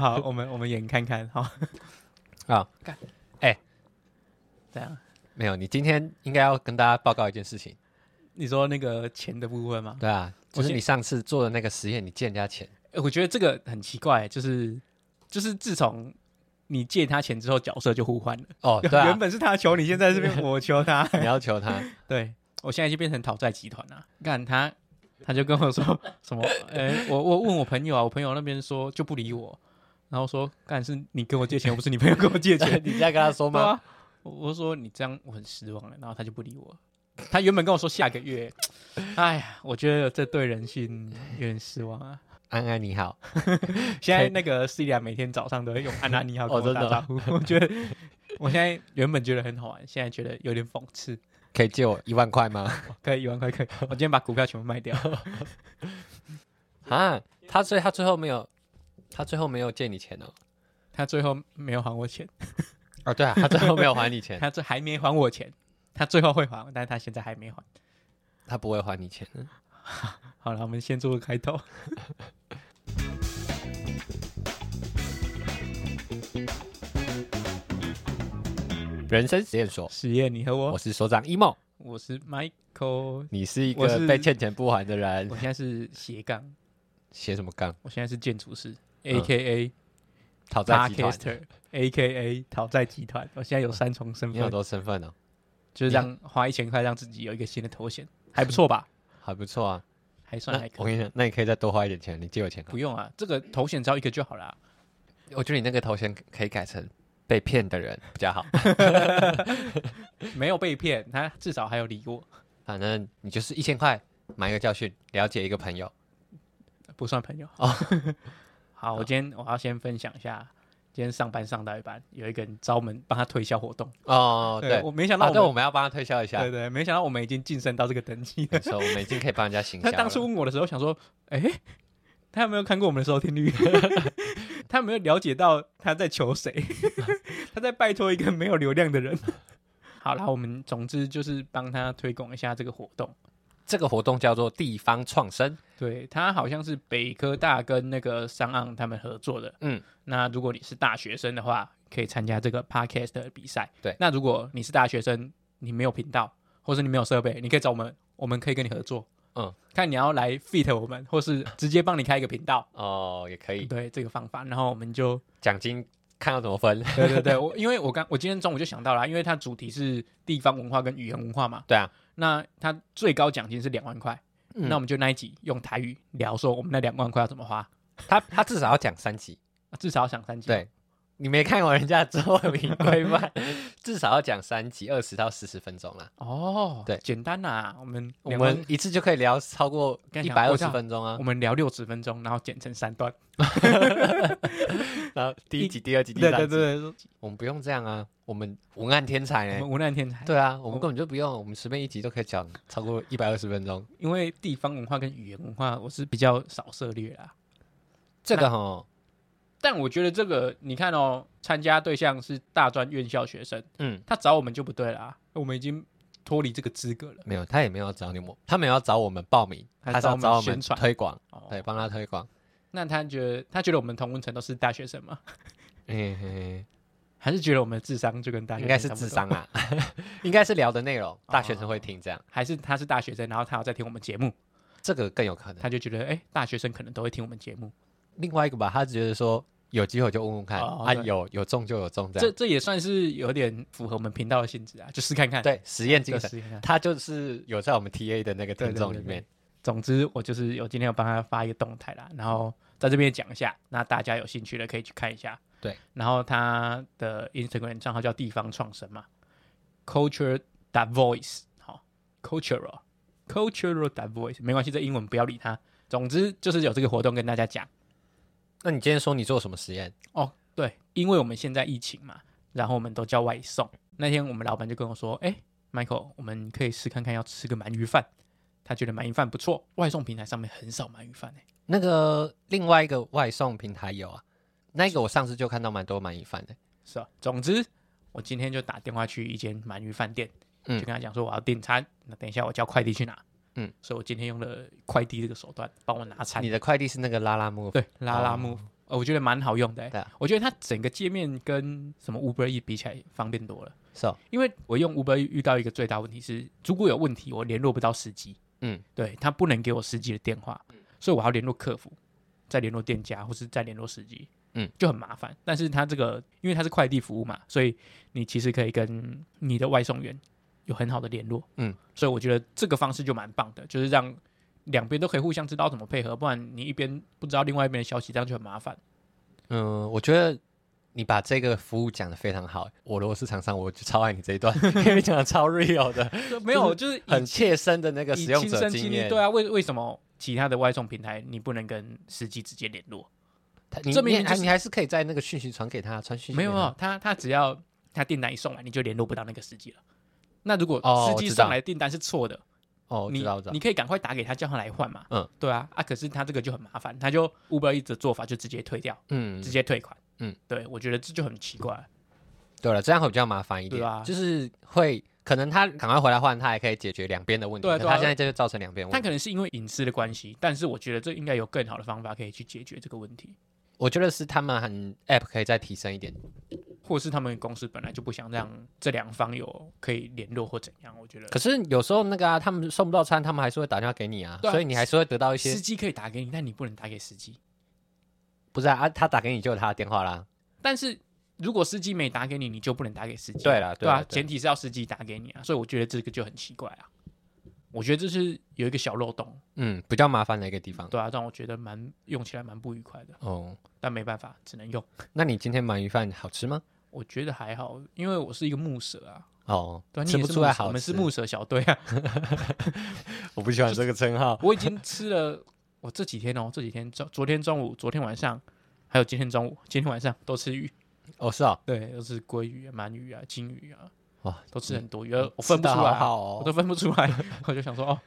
好，我们我们演看看，好，好，看，哎，这样没有，你今天应该要跟大家报告一件事情。你说那个钱的部分吗？对啊，就是你上次做的那个实验，你借人家钱。我觉得这个很奇怪，就是就是自从你借他钱之后，角色就互换了。哦，对啊，原本是他求你，现在是变我求他，你要求他。对，我现在就变成讨债集团了。看他，他就跟我说什么？哎，我我问我朋友啊，我朋友那边说就不理我，然后说干是你跟我借钱，不是你朋友跟我借钱，你在跟他说吗？我说你这样我很失望了，然后他就不理我。他原本跟我说下个月，哎呀，我觉得这对人性有点失望啊。安安你好，现在那个 Celia 每天早上都会用安安你好跟我打招呼。我觉得我现在原本觉得很好玩，现在觉得有点讽刺。可以借我一万块吗？可以，一万块可以。我今天把股票全部卖掉。啊，他所以他最后没有，他最后没有借你钱哦。他最后没有还我钱。哦，对啊，他最后没有还你钱。他这还没还我钱。他最后会还，但是他现在还没还。他不会还你钱。好了，我们先做个开头。人生实验所，实验你和我，我是所长 emo，我是 Michael，你是一个被欠钱不还的人。我现在是斜杠，斜什么杠？我现在是建筑师，A K A 讨债集团，A K A 讨债集团。我现在有三重身份，你有多身份呢？就是让花一千块让自己有一个新的头衔，还不错吧？还不错啊，还算还可以。我跟你讲，那你可以再多花一点钱，你借我钱。不用啊，这个头衔只要一个就好了。我觉得你那个头衔可以改成被骗的人比较好。没有被骗，他至少还有理我。反正你就是一千块买一个教训，了解一个朋友，不算朋友哦。好，我今天我要先分享一下。今天上班上到一半，有一个人招门帮他推销活动哦，对，我没想到，对，我们要帮他推销一下，对对，没想到我们已经晋升到这个等级了，我们已经可以帮人家行 销。他当初问我的时候，想说，哎，他有没有看过我们的收听率？他有没有了解到他在求谁？他在拜托一个没有流量的人。好了，我们总之就是帮他推广一下这个活动。这个活动叫做地方创生，对，它好像是北科大跟那个商岸他们合作的。嗯，那如果你是大学生的话，可以参加这个 podcast 的比赛。对，那如果你是大学生，你没有频道，或者你没有设备，你可以找我们，我们可以跟你合作。嗯，看你要来 fit 我们，或是直接帮你开一个频道。哦，也可以。对，这个方法，然后我们就 奖金看要怎么分。对对对，我因为我刚我今天中午就想到了，因为它主题是地方文化跟语言文化嘛。对啊。那他最高奖金是两万块，嗯、那我们就那一集用台语聊说我们那两万块要怎么花。他他至少要讲三集，至少要讲三集。对，你没看过人家作品规范，至少要讲三集，二十到四十分钟啦。哦，对，简单呐，我们我们一次就可以聊超过一百二十分钟啊。我们聊六十分钟，然后剪成三段。然后第一集、第二集、第三集，对对对，我们不用这样啊。我们文案天才哎，文案天才。对啊，我们根本就不用，我们随便一集都可以讲超过一百二十分钟。因为地方文化跟语言文化，我是比较少涉猎啦。这个哈，但我觉得这个，你看哦，参加对象是大专院校学生，嗯，他找我们就不对啦，我们已经脱离这个资格了。没有，他也没有找你们，他没有要找我们报名，他是要找我们推广，对，帮他推广。那他觉得，他觉得我们同温层都是大学生吗？嘿 嘿。还是觉得我们的智商就跟大学生应该是智商啊，应该是聊的内容，大学生会听这样，还是他是大学生，然后他要在听我们节目，这个更有可能，他就觉得哎、欸，大学生可能都会听我们节目。另外一个吧，他觉得说有机会就问问看，哦、啊有有中就有中这样，这这也算是有点符合我们频道的性质啊，就试看看，对，实验精神，他就是有在我们 TA 的那个听众里面。总之，我就是有今天要帮他发一个动态啦，然后在这边讲一下，那大家有兴趣的可以去看一下。对，然后他的 Instagram 账号叫地方创生嘛，Culture that Voice，好，Cultural，Cultural that Voice，没关系，这英文不要理他。总之就是有这个活动跟大家讲。那你今天说你做什么实验？哦，对，因为我们现在疫情嘛，然后我们都叫外送。那天我们老板就跟我说，哎，Michael，我们可以试看看要吃个鳗鱼饭。他觉得鳗鱼饭不错，外送平台上面很少鳗鱼饭哎。那个另外一个外送平台有啊。那个我上次就看到蛮多鳗鱼饭的，是啊。总之，我今天就打电话去一间鳗鱼饭店，嗯，就跟他讲说我要订餐，那等一下我叫快递去拿，嗯，所以我今天用了快递这个手段帮我拿餐。你的快递是那个拉拉木？对，拉拉木。我觉得蛮好用的、欸。对啊，我觉得它整个界面跟什么 Uber E 比起来方便多了。是哦，因为我用 Uber E 遇到一个最大问题是，如果有问题，我联络不到司机。嗯，对，他不能给我司机的电话，所以我要联络客服，再联络店家，或是再联络司机。嗯，就很麻烦。但是它这个，因为它是快递服务嘛，所以你其实可以跟你的外送员有很好的联络。嗯，所以我觉得这个方式就蛮棒的，就是让。两边都可以互相知道怎么配合，不然你一边不知道另外一边的消息，这样就很麻烦。嗯，我觉得你把这个服务讲的非常好。我如果是厂商，我就超爱你这一段，因为讲的超 real 的，没有就是很切身的那个使用者经验。对啊，为为什么其他的外送平台你不能跟司机直接联络？你这边还你还是可以在那个讯息传给他，传讯息没有没有，他他只要他订单一送来，你就联络不到那个司机了。那如果司机上来订单是错的？哦，你知道知道，你可以赶快打给他，叫他来换嘛。嗯，对啊，啊，可是他这个就很麻烦，他就 Uber Eats 的做法就直接退掉，嗯，直接退款，嗯，对，我觉得这就很奇怪。对了，这样会比较麻烦一点，对啊，就是会可能他赶快回来换，他还可以解决两边的问题，对，他现在这就造成两边问题。他可能是因为隐私的关系，但是我觉得这应该有更好的方法可以去解决这个问题。我觉得是他们很 App 可以再提升一点。或是他们公司本来就不想让这两方有可以联络或怎样，我觉得。可是有时候那个啊，他们送不到餐，他们还是会打电话给你啊，啊所以你还是会得到一些。司机可以打给你，但你不能打给司机。不是啊，啊，他打给你就有他的电话啦。但是如果司机没打给你，你就不能打给司机。对了，对啊，前提是要司机打给你啊，所以我觉得这个就很奇怪啊。我觉得这是有一个小漏洞，嗯，比较麻烦的一个地方。对啊，让我觉得蛮用起来蛮不愉快的。哦，但没办法，只能用。那你今天鳗鱼饭好吃吗？我觉得还好，因为我是一个木蛇啊。哦，对，吃不出来好吃。我们是木蛇小队啊。我不喜欢这个称号。我已经吃了，我这几天哦，这几天昨昨天中午、昨天晚上，还有今天中午、今天晚上都吃鱼。哦，是啊，对，都是鲑鱼啊、鳗鱼啊、金鱼啊，哇，都吃很多鱼，我分不出来，我都分不出来。我就想说，哦，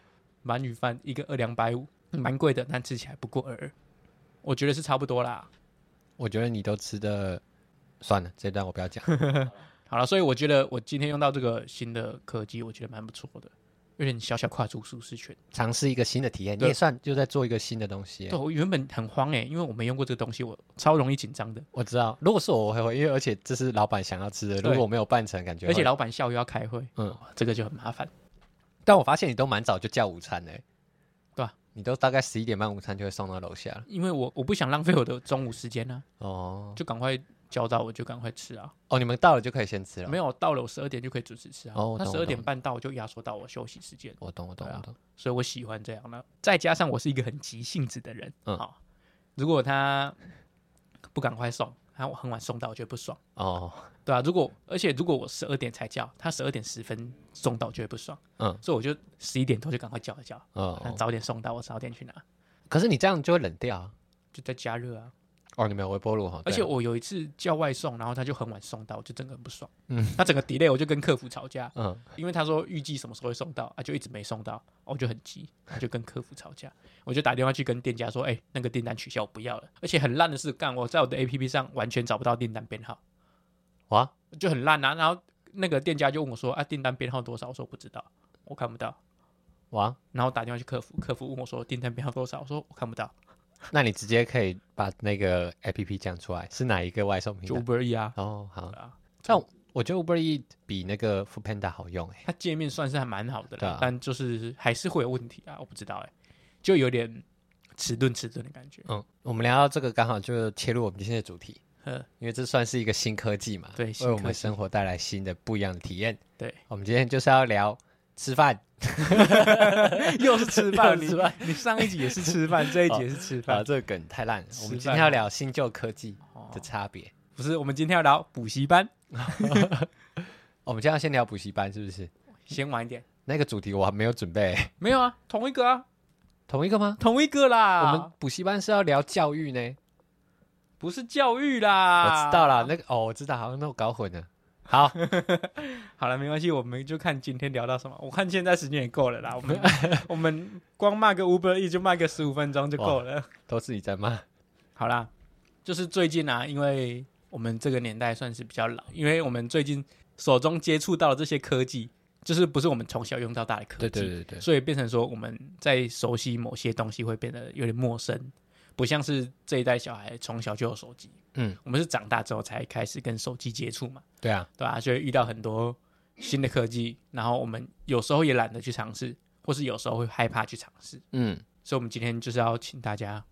鳗鱼饭一个二两百五，蛮贵的，但吃起来不过尔。我觉得是差不多啦。我觉得你都吃的。算了，这段我不要讲。好了，所以我觉得我今天用到这个新的科技，我觉得蛮不错的，有点小小跨出舒适圈，尝试一个新的体验。你也算就在做一个新的东西。对，我原本很慌哎，因为我没用过这个东西，我超容易紧张的。我知道，如果是我，我会，因为而且这是老板想要吃的，如果我没有办成，感觉而且老板下午要开会，嗯，这个就很麻烦。但我发现你都蛮早就叫午餐嘞，对吧？你都大概十一点半午餐就会送到楼下了，因为我我不想浪费我的中午时间呢。哦，就赶快。叫到我就赶快吃啊！哦，你们到了就可以先吃了？没有，到了我十二点就可以准时吃啊。哦，那十二点半到我就压缩到我休息时间。我懂，我懂，我懂。所以我喜欢这样呢。再加上我是一个很急性子的人，嗯，好，如果他不赶快送，他很晚送到，我觉得不爽。哦，对啊，如果而且如果我十二点才叫，他十二点十分送到，我觉得不爽。嗯，所以我就十一点多就赶快叫一叫，嗯，早点送到，我早点去拿。可是你这样就会冷掉，就在加热啊。哦，你没有微波炉哈？而且我有一次叫外送，然后他就很晚送到，我就整个很不爽。嗯，他整个 delay，我就跟客服吵架。嗯，因为他说预计什么时候会送到，啊，就一直没送到，我就很急，我就跟客服吵架。我就打电话去跟店家说，哎、欸，那个订单取消，我不要了。而且很烂的是，干我在我的 APP 上完全找不到订单编号，哇，就很烂啊。然后那个店家就问我说，啊，订单编号多少？我说不知道，我看不到。哇，然后打电话去客服，客服问我说订单编号多少？我说我看不到。那你直接可以把那个 APP 讲出来，是哪一个外送平台？Uber E 啊。哦，好。但我觉得 Uber E 比那个 Foodpanda 好用哎，它界面算是还蛮好的，啊、但就是还是会有问题啊，我不知道哎，就有点迟钝迟钝的感觉。嗯，我们聊到这个刚好就切入我们今天的主题，嗯因为这算是一个新科技嘛，对，为我们生活带来新的不一样的体验。对，我们今天就是要聊吃饭。又是吃饭，你你上一集也是吃饭，这一集也是吃饭，这个梗太烂了。我们今天要聊新旧科技的差别，不是？我们今天要聊补习班。我们今天要先聊补习班，是不是？先晚一点。那个主题我还没有准备。没有啊，同一个啊，同一个吗？同一个啦。我们补习班是要聊教育呢，不是教育啦。我知道啦，那个哦，我知道，好像那我搞混了。好，好了，没关系，我们就看今天聊到什么。我看现在时间也够了啦，我们 我们光骂个 Uber E 就骂个十五分钟就够了。都是你在骂。好啦，就是最近啊，因为我们这个年代算是比较老，因为我们最近手中接触到的这些科技，就是不是我们从小用到大的科技，对对对对，所以变成说我们在熟悉某些东西会变得有点陌生。不像是这一代小孩从小就有手机，嗯，我们是长大之后才开始跟手机接触嘛，对啊，对吧、啊？就会遇到很多新的科技，然后我们有时候也懒得去尝试，或是有时候会害怕去尝试，嗯，所以我们今天就是要请大家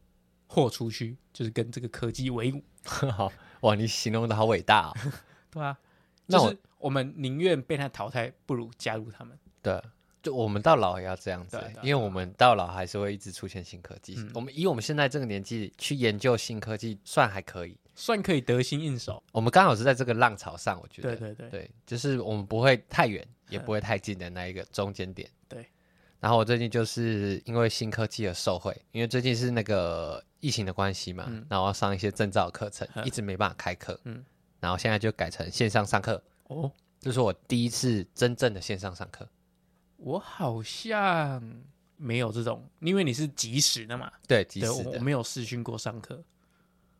豁出去，就是跟这个科技为伍。好哇，你形容的好伟大哦。对啊，那就是我们宁愿被他淘汰，不如加入他们。对，就我们到老也要这样子因为我们到老还是会一直出现新科技。嗯我们以我们现在这个年纪去研究新科技，算还可以，算可以得心应手。我们刚好是在这个浪潮上，我觉得。对对对，对，就是我们不会太远，也不会太近的那一个中间点。对。然后我最近就是因为新科技而受惠，因为最近是那个疫情的关系嘛，嗯然后要上一些证照课程，嗯一直没办法开课。嗯。然后现在就改成线上上课，哦，这是我第一次真正的线上上课。我好像没有这种，因为你是即时的嘛。对，即，时的。我我没有试训过上课，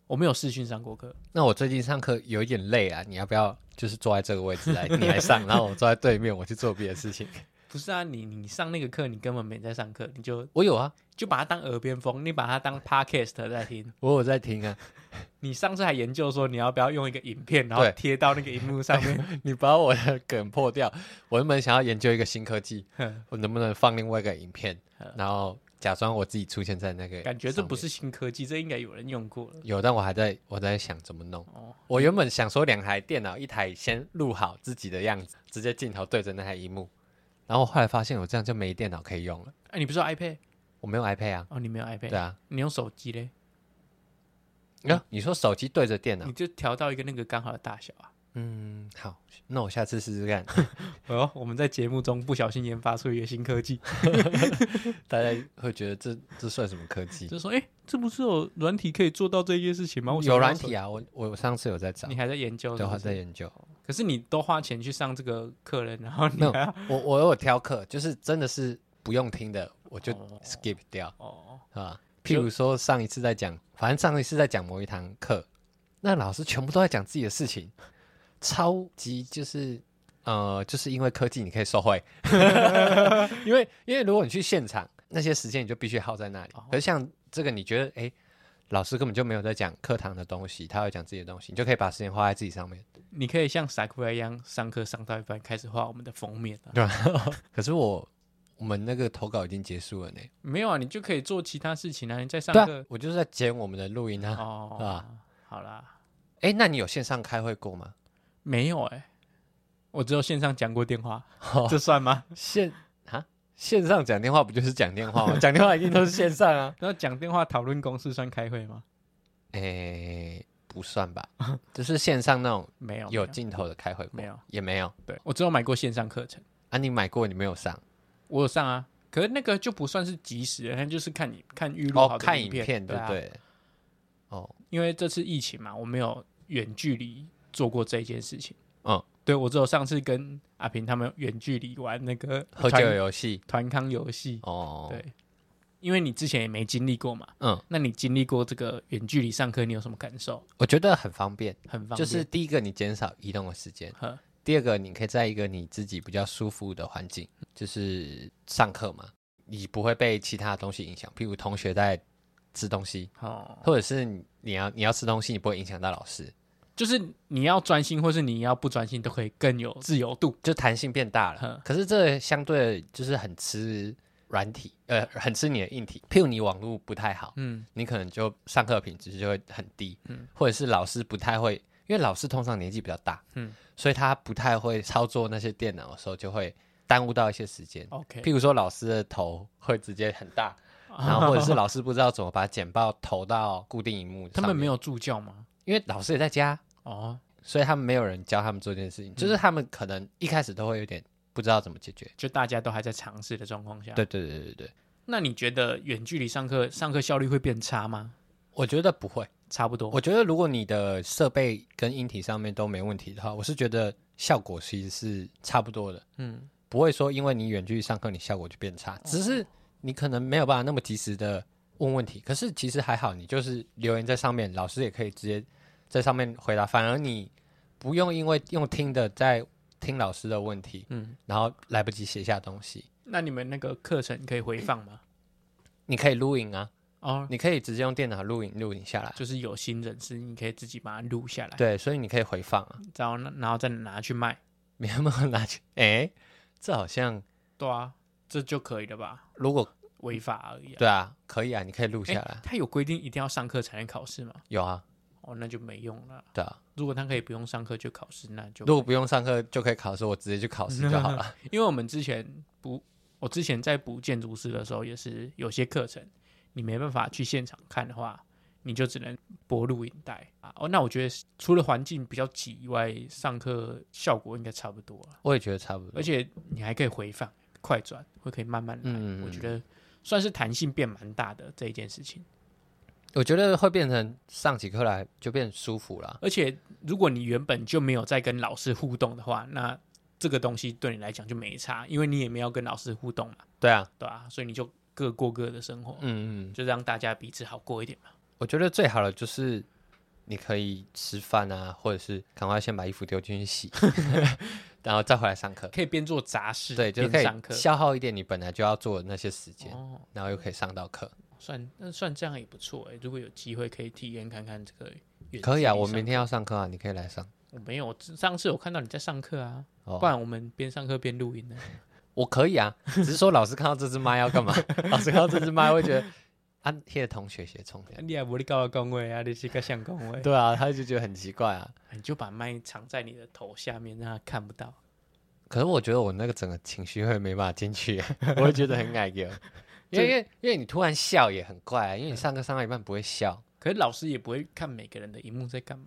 我没有试训上过课。那我最近上课有一点累啊，你要不要就是坐在这个位置来，你来上，然后我坐在对面，我去做别的事情？不是啊，你你上那个课，你根本没在上课，你就我有啊，就把它当耳边风，你把它当 podcast 在听。我有在听啊。你上次还研究说你要不要用一个影片，然后对贴到那个荧幕上面。你把我的梗破掉。我原本想要研究一个新科技，哼我能不能放另外一个影片嗯，然后假装我自己出现在那个？感觉这不是新科技，这应该有人用过了。有，但我还在我在想怎么弄。哦，我原本想说两台电脑，一台先录好自己的样子，直接镜头对着那台荧幕，然后我后来发现我这样就没电脑可以用了。哎、你不是有 iPad？我没有 iPad 啊。哦，你没有 iPad？对啊。你用手机嘞？啊，你说手机对着电脑你？就调到一个那个刚好的大小啊。嗯，好，那我下次试试看。哦，我们在节目中不小心研发出一个新科技，大家会觉得这这算什么科技？就说哎、这不是有软体可以做到这件事情吗？有要软体啊，我我上次有在找你，还在研究是对，还在研究。可是你都花钱去上这个课了，然后你还要我我有挑课，就是真的是不用听的，我就哦 skip 掉哦，啊。譬如说上一次在讲，反正上一次在讲某一堂课，那老师全部都在讲自己的事情，超级就是呃，就是因为科技你可以受惠，因为因为如果你去现场，那些时间你就必须耗在那里。哦可是像这个，你觉得哎，老师根本就没有在讲课堂的东西，他会讲自己的东西，你就可以把时间花在自己上面。你可以像 Sakura 一样上课上到一半开始画我们的封面啊。对 可是我我们那个投稿已经结束了呢。没有啊，你就可以做其他事情啊。你在上课，我就是在剪我们的录音啊。哦，是吧好啦，哎，那你有线上开会过吗？没有哎、我只有线上讲过电话，哦这算吗？线啊，线上讲电话不就是讲电话吗？讲电话一定都是线上啊。然后讲电话讨论公司算开会吗？哎，不算吧，就是线上那种没有，有没镜头的开会过没有，也没有对我只有买过线上课程，啊。你买过，你没有上我有上啊，可是那个就不算是即时的，那就是看你看预录好哦？看影片对不对？哦，因为这次疫情嘛，我没有远距离做过这件事情。嗯，对我只有上次跟阿平他们远距离玩那个喝酒游戏团康游戏。哦。对，因为你之前也没经历过嘛，嗯，那你经历过这个远距离上课，你有什么感受？我觉得很方便，很方便，就是第一个你减少移动的时间，呵第二个你可以在一个你自己比较舒服的环境，就是上课嘛，你不会被其他东西影响，譬如同学在吃东西，哦，或者是你你要你要吃东西，你不会影响到老师，就是你要专心，或是你要不专心，都可以更有自由度。就弹性变大了。可是这相对就是很吃软体，呃，很吃你的硬体。譬如你网络不太好，嗯，你可能就上课品质就会很低，嗯或者是老师不太会，因为老师通常年纪比较大，嗯所以他不太会操作那些电脑的时候，就会耽误到一些时间。，OK，譬如说老师的头会直接很大，然后或者是老师不知道怎么把简报投到固定荧幕，他们没，有助教吗？因为老师也在家，哦，所以他们没有人教他们做这件事情，就是他们可能一开始都会有点不知道怎么解决。就大家都还在尝试的状况下。对，对对对对，那你觉得远距离上课上课效率会变差吗？我觉得不会。差不多。我觉得如果你的设备跟硬体上面都没问题的话，我是觉得效果其实是差不多的，嗯，不会说因为你远距离上课，你效果就变差，只是你可能没有办法那么及时的问问题。可是其实还好，你就是留言在上面，老师也可以直接在上面回答，反而你不用因为用听的在听老师的问题，嗯，然后来不及写下东西。那你们那个课程可以回放吗？你可以录影啊，哦，你可以直接用电脑录影录影下来，就是有心人士，你可以自己把它录下来，对，所以你可以回放啊，然后然后再拿去卖，没有没有拿去，哎，这好像对啊，这就可以了吧？如果违法而已啊。对啊，可以啊，你可以录下来。他有规定一定要上课才能考试吗？有啊。哦，那就没用了。对啊，如果他可以不用上课就考试，那就如果不用上课就可以考试，我直接去考试就好了。因为我们之前补，我之前在补建筑师的时候，也是有些课程你没办法去现场看的话，你就只能播录影带啊。哦，那我觉得除了环境比较挤以外，上课效果应该差不多了。我也觉得差不多，而且你还可以回放、快转，会可以慢慢来。嗯，我觉得算是弹性变蛮大的这一件事情。我觉得会变成上起课来就变舒服了，而且如果你原本就没有在跟老师互动的话，那这个东西对你来讲就没差，因为你也没有跟老师互动嘛。对啊，对啊，所以你就各过各的生活，嗯嗯，就让大家彼此好过一点嘛。我觉得最好的就是你可以吃饭啊，或者是赶快先把衣服丢进去洗，然后再回来上课，可以边做杂事，对，就可以消耗一点你本来就要做的那些时间，哦，然后又可以上到课。算那算这样也不错哎，如果有机会可以体验看看这个，可以啊，我明天要上课啊，你可以来上。我没有，上次我看到你在上课啊，哦、不然我们边上课边录音呢。我可以啊，只是说老师看到这只麦要干嘛？老师看到这只麦会觉得啊，那个同学写错。你也不会告我工位啊，你是个像工位。对啊，他就觉得很奇怪啊。你就把麦藏在你的头下面，让他看不到。可是我觉得我那个整个情绪会没办法进去，我会觉得很矮个。因为因为因为你突然笑也很怪啊，因为你上课上到一半不会笑，可是老师也不会看每个人的荧幕在干嘛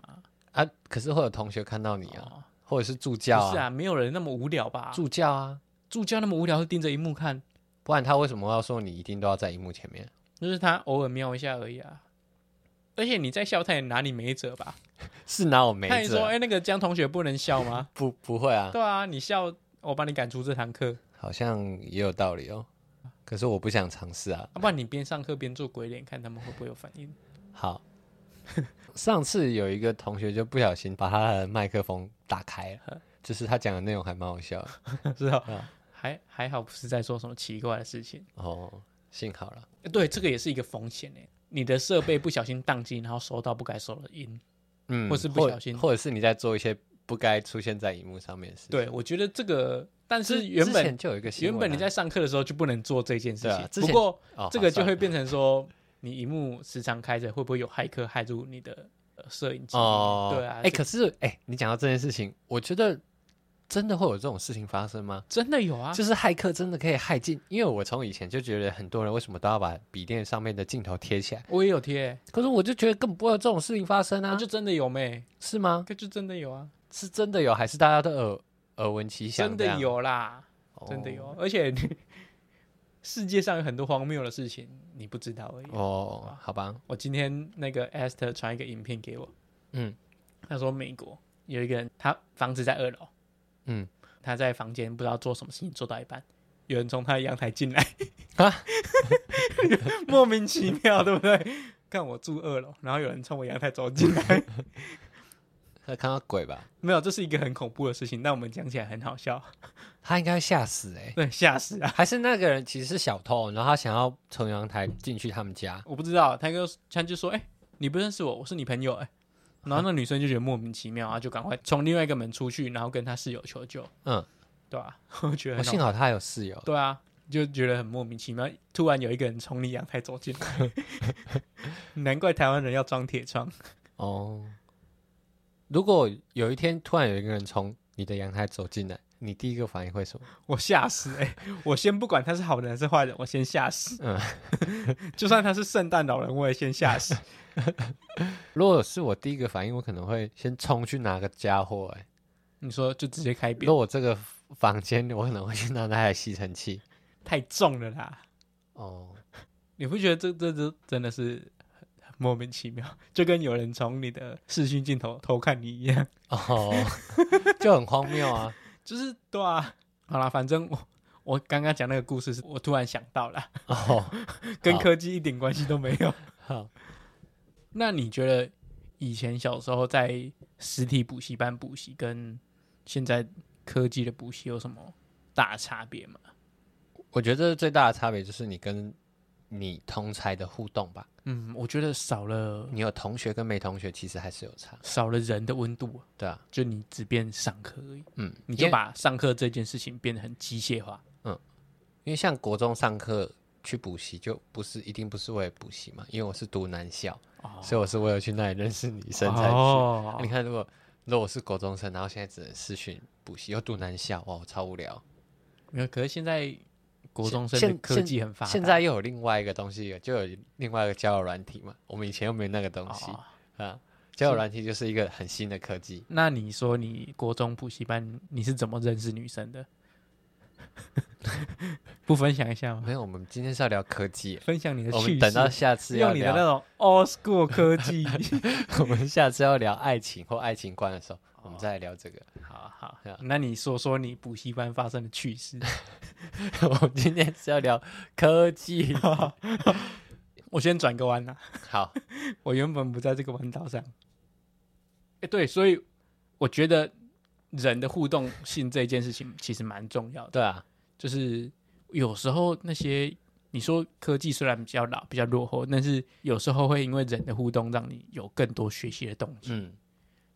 啊。可是会有同学看到你啊，哦、或者是助教啊。不是啊，没有人那么无聊吧？助教啊，助教那么无聊，会盯着荧幕看，不然他为什么要说你一定都要在荧幕前面？就是他偶尔瞄一下而已啊。而且你在笑，他也拿你没辙吧？是拿我没辙？他也说：“哎、欸，那个江同学不能笑吗？” 不，不会啊。对啊，你笑，我把你赶出这堂课。好像也有道理哦。可是我不想尝试啊！要不然你边上课边做鬼脸，看他们会不会有反应？好，上次有一个同学就不小心把他的麦克风打开了，就是他讲的内容还蛮好笑的，是吧？还还好不是在说什么奇怪的事情哦，幸好了。对，这个也是一个风险诶，你的设备不小心宕机，然后收到不该收的音，嗯，或是不小心，或者是你在做一些不该出现在荧幕上面的事。对，我觉得这个。但是原本就有一个原本你在上课的时候就不能做这件事情。不过这个就会变成说，你荧幕时常开着，会不会有骇客害入你的摄影机？哦，对啊。哎，可是哎，你讲到这件事情，我觉得真的会有这种事情发生吗？真的有啊，就是骇客真的可以害进。因为我从以前就觉得很多人为什么都要把笔电上面的镜头贴起来？我也有贴，可是我就觉得根本不会有这种事情发生啊！就真的有没？是吗？就真的有啊？是真的有，还是大家都耳？耳闻其详，真的有啦，真的有，而且 世界上有很多荒谬的事情，你不知道而已。哦，好吧，我今天那个 Esther 传一个影片给我，嗯，他说美国有一个人，他房子在二楼，嗯，他在房间不知道做什么事情，做到一半，有人从他的阳台进来，啊，莫名其妙，对不对？看我住二楼，然后有人从我阳台走进来。他看到鬼吧？没有，这是一个很恐怖的事情，但我们讲起来很好笑。他应该会吓死哎、欸！对，吓死啊！还是那个人其实是小偷，然后他想要从阳台进去他们家。我不知道，他就他就说：“哎、欸，你不认识我，我是你朋友哎。”然后那女生就觉得莫名其妙啊，就赶快从另外一个门出去，然后跟他室友求救。嗯，对吧、啊？我觉得幸好他有室友。对啊，就觉得很莫名其妙，突然有一个人从你阳台走进来，难怪台湾人要装铁窗哦。如果有一天突然有一个人从你的阳台走进来，你第一个反应会什么？我吓死哎、欸！我先不管他是好人还是坏人，我先吓死。嗯，就算他是圣诞老人，我也先吓死。如果是我第一个反应，我可能会先冲去拿个家伙哎、欸。你说就直接开扁？如果我这个房间，我可能会去拿那台吸尘器，太重了啦。哦，你不觉得这这这真的是？莫名其妙，就跟有人从你的视讯镜头偷看你一样哦，就很荒谬啊！就是对啊，好啦，反正我我刚刚讲那个故事是我突然想到了哦，跟科技一点关系都没有。好，那你觉得以前小时候在实体补习班补习，跟现在科技的补习有什么大差别吗？我觉得最大的差别就是你跟你同才的互动吧。嗯，我觉得少了你有同学跟没同学，其实还是有差，少了人的温度。对啊，就你只变上课而已。嗯，你就把上课这件事情变得很机械化。嗯，因为像国中上课去补习，就不是一定不是为了补习嘛，因为我是读男校，哦、所以我是为了去那里认识女生才去。哦、你看，如果如果我是国中生，然后现在只能视讯补习，又读男校，哇，我超无聊。没有，可是现在。国中生的科技很发达，现在又有另外一个东西，就有另外一个交友软体嘛。我们以前又没有那个东西、哦、啊，交友软体就是一个很新的科技。那你说你国中补习班你是怎么认识女生的？不分享一下吗？没有，我们今天是要聊科技，分享你的趣事。等到下次要聊用你的那种 old school 科技，我们下次要聊爱情或爱情观的时候，我们再来聊这个。好好，那你说说你补习班发生的趣事。我今天是要聊科技。我先转个弯呐。好，我原本不在这个弯道上。哎，对，所以我觉得人的互动性这件事情其实蛮重要的。对啊，就是有时候那些你说科技虽然比较老、比较落后，但是有时候会因为人的互动，让你有更多学习的动机。嗯。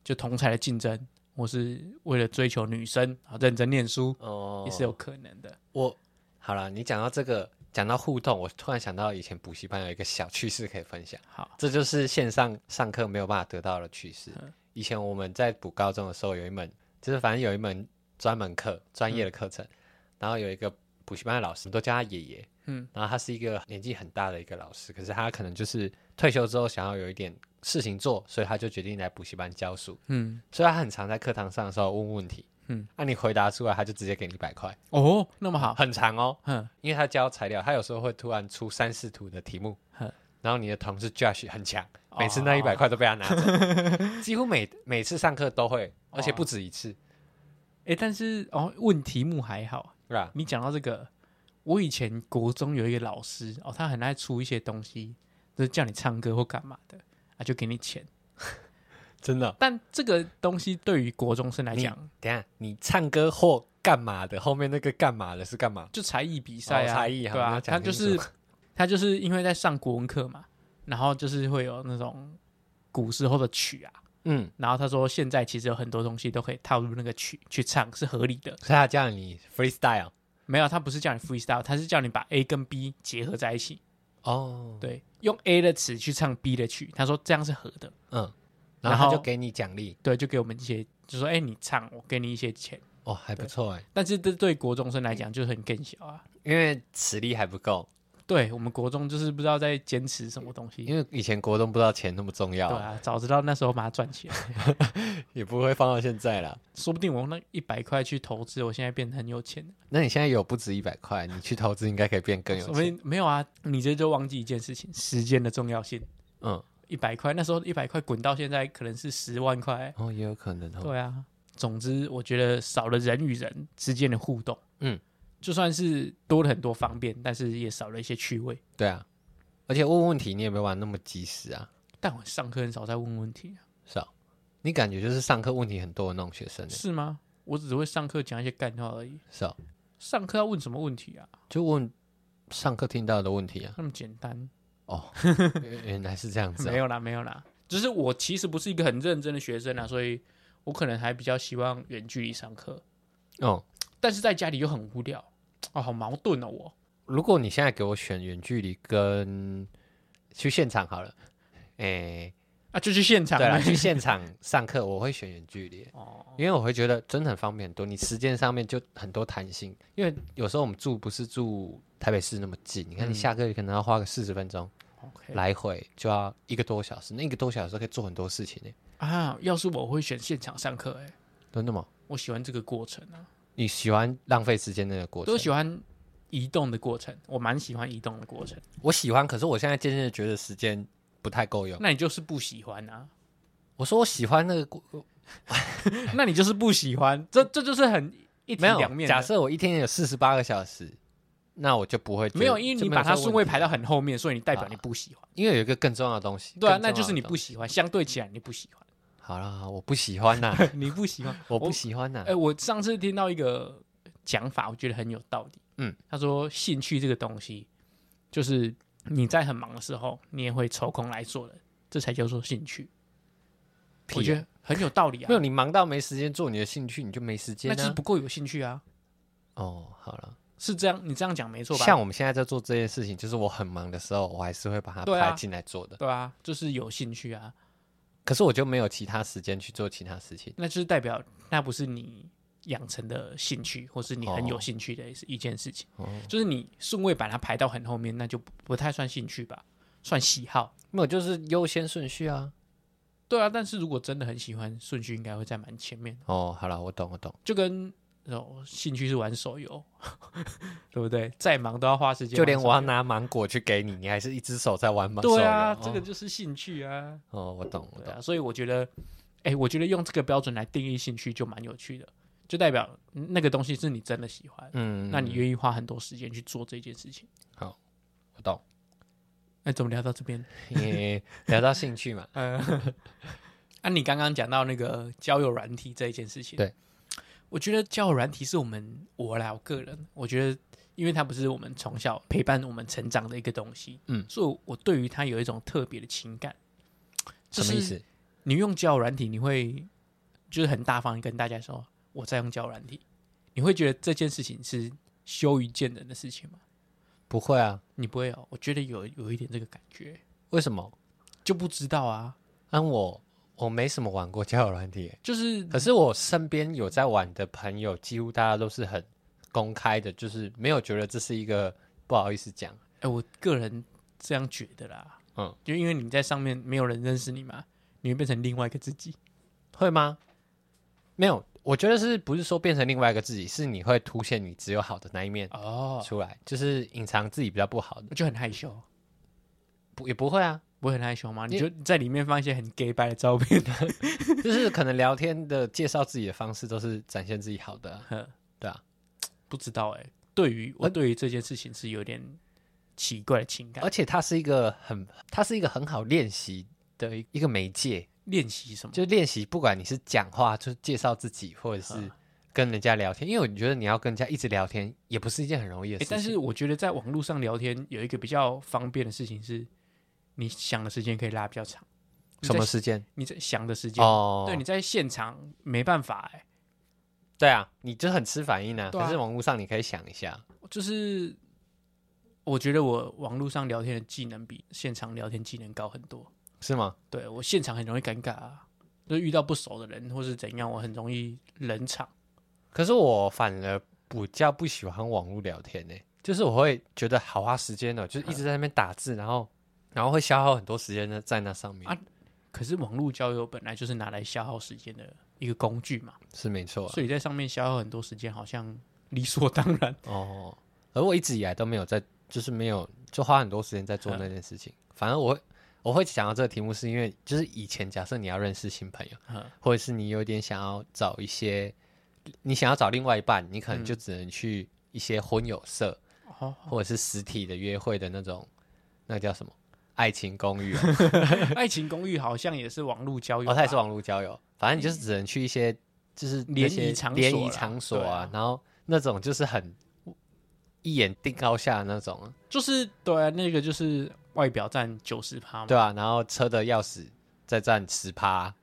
就同才的竞争，或是为了追求女生啊，认真念书哦，也是有可能的。我好了，你讲到这个，讲到互动，我突然想到以前补习班有一个小趣事可以分享。好，这就是线上上课没有办法得到的趣事。嗯、以前我们在补高中的时候，有一门就是反正有一门专门课、专业的课程，嗯、然后有一个补习班的老师，我们都叫他爷爷。嗯，然后他是一个年纪很大的一个老师，可是他可能就是退休之后想要有一点。事情做，所以他就决定来补习班教书。嗯，所以他很常在课堂上的时候问问题。嗯，那、啊、你回答出来，他就直接给你一百块。哦，那么好，很长哦。嗯，因为他教材料，他有时候会突然出三视图的题目。嗯，然后你的同事 Josh 很强，每次那一百块都被他拿走，哦、几乎每每次上课都会，而且不止一次。哎、哦，但是哦，问题目还好，是吧？你讲到这个，我以前国中有一个老师哦，他很爱出一些东西，就是叫你唱歌或干嘛的。啊，就给你钱，真的。但这个东西对于国中生来讲，等下你唱歌或干嘛的，后面那个干嘛的是干嘛？就才艺比赛啊，哦、才艺对啊。他就是 他就是因为在上国文课嘛，然后就是会有那种古时候的曲啊，嗯，然后他说现在其实有很多东西都可以套入那个曲去唱，是合理的。所以他叫你 freestyle，没有，他不是叫你 freestyle，他是叫你把 A 跟 B 结合在一起。哦，对，用 A 的词去唱 B 的曲，他说这样是合的，嗯，然后他就给你奖励，对，就给我们一些，就说哎，你唱，我给你一些钱，哦，还不错哎，但是这对国中生来讲就很更小啊，因为实力还不够。对，我们国中就是不知道在坚持什么东西，因为以前国中不知道钱那么重要。对啊，早知道那时候把它赚起来，也不会放到现在了。说不定我用那一百块去投资，我现在变得很有钱。那你现在有不止一百块，你去投资应该可以变更有钱。没没有啊？你这就忘记一件事情，时间的重要性。嗯，一百块那时候一百块滚到现在可能是十万块哦，也有可能哦。对啊，总之我觉得少了人与人之间的互动。嗯。就算是多了很多方便，但是也少了一些趣味。对啊，而且问问题你也没玩那么及时啊。但我上课很少在问问题啊。是啊，你感觉就是上课问题很多的那种学生。是吗？我只会上课讲一些干话而已。是啊，上课要问什么问题啊？就问上课听到的问题啊。那么简单哦，原来是这样子。没有啦，没有啦，只是我其实不是一个很认真的学生啊，所以我可能还比较希望远距离上课。哦。但是在家里又很无聊，哦，好矛盾哦！我。如果你现在给我选远距离跟去现场好了，哎、欸，啊，就去现场，对，去现场上课，我会选远距离。哦，因为我会觉得真的很方便很多，你时间上面就很多弹性，因为有时候我们住不是住台北市那么近，你看你下课可能要花个四十分钟，嗯、来回就要一个多小时，那一个多小时可以做很多事情呢。啊，要是我会选现场上课，哎，真的吗？我喜欢这个过程啊。你喜欢浪费时间那个过程？都喜欢移动的过程，我蛮喜欢移动的过程。我喜欢，可是我现在渐渐的觉得时间不太够用。那你就是不喜欢啊？我说我喜欢那个过，那你就是不喜欢。这这就是很一体两面。假设我一天有四十八个小时，那我就不会没有，因为你把它顺位排到很后面，所以你代表你不喜欢。啊，因为有一个更重要的东西。对啊，那就是你不喜欢。相对起来，你不喜欢。好了，我不喜欢呐。你不喜欢，我不喜欢呐。哎，我上次听到一个讲法，我觉得很有道理。嗯，他说兴趣这个东西，就是你在很忙的时候，你也会抽空来做的，这才叫做兴趣。我觉得很有道理啊。没有，你忙到没时间做你的兴趣，你就没时间啊。那就是不够有兴趣啊。哦，好了，是这样，你这样讲没错吧？像我们现在在做这件事情，就是我很忙的时候，我还是会把它拍进来做的。对啊，就是有兴趣啊。可是我就没有其他时间去做其他事情，那就是代表那不是你养成的兴趣，或是你很有兴趣的一件事情。哦，就是你顺位把它排到很后面，那就不太算兴趣吧，算喜好。没有，就是优先顺序啊。对啊，但是如果真的很喜欢，顺序应该会在蛮前面。哦，好了，我懂，我懂。就跟哦，兴趣是玩手游，对不对？再忙都要花时间。就连我要拿芒果去给你，你还是一只手在玩芒果。对啊，哦、这个就是兴趣啊。哦，我懂，我懂。啊、所以我觉得，哎，我觉得用这个标准来定义兴趣就蛮有趣的，就代表那个东西是你真的喜欢。嗯，那你愿意花很多时间去做这件事情。好，我懂。那怎么聊到这边？聊到兴趣嘛。嗯。啊，你刚刚讲到那个交友软体这一件事情。对，我觉得交友软体是我们我来我个人，我觉得，因为它不是我们从小陪伴我们成长的一个东西。嗯。所以我对于它有一种特别的情感。什么意思？你用交友软体，你会就是很大方跟大家说我在用交友软体，你会觉得这件事情是羞于见人的事情吗？不会啊，你不会哦。我觉得有有一点这个感觉，为什么？就不知道啊。按我我没什么玩过交友软体，就是，可是我身边有在玩的朋友，几乎大家都是很公开的，就是没有觉得这是一个不好意思讲。哎，我个人这样觉得啦，嗯，就因为你在上面没有人认识你嘛，你会变成另外一个自己，会吗？没有。我觉得是不是说变成另外一个自己，是你会凸显你只有好的那一面哦。出来，就是隐藏自己比较不好的，我就很害羞，不也不会啊，不会很害羞吗？你就在里面放一些很 gay 白的照片，就是可能聊天的介绍自己的方式都是展现自己好的，啊，对啊，不知道哎，欸，对于我对于这件事情是有点奇怪的情感，而且它是一个很它是一个很好练习的一个媒介。练习什么？就练习，不管你是讲话，就是介绍自己，或者是跟人家聊天。因为我觉得你要跟人家一直聊天，也不是一件很容易的事情。但是我觉得在网络上聊天有一个比较方便的事情是，你想的时间可以拉比较长。什么时间？你在想的时间哦。对，你在现场没办法哎。对啊，你就很吃反应呢。可是网络上你可以想一下。就是我觉得我网络上聊天的技能比现场聊天技能高很多。是吗？对，我现场很容易尴尬啊，就遇到不熟的人或是怎样，我很容易冷场。可是我反而比较不喜欢网络聊天呢，就是我会觉得好花时间哦，就是一直在那边打字，然后然后会消耗很多时间呢在那上面啊。可是网络交友本来就是拿来消耗时间的一个工具嘛，是没错啊。所以在上面消耗很多时间，好像理所当然 哦。而我一直以来都没有在，就是没有就花很多时间在做那件事情，反而我会。我会想到这个题目，是因为就是以前假设你要认识新朋友，嗯、或者是你有点想要找一些，你想要找另外一半，你可能就只能去一些婚友社，嗯、或者是实体的约会的那种，那个叫什么？爱情公寓、啊。爱情公寓好像也是网络交友，哦，它也是网络交友。反正你就是只能去一些就是联谊场所，联谊场所啊，啊然后那种就是很一眼定高下的那种，就是对啊，那个就是。外表占九十趴嘛？对啊，然后车的钥匙再占十趴，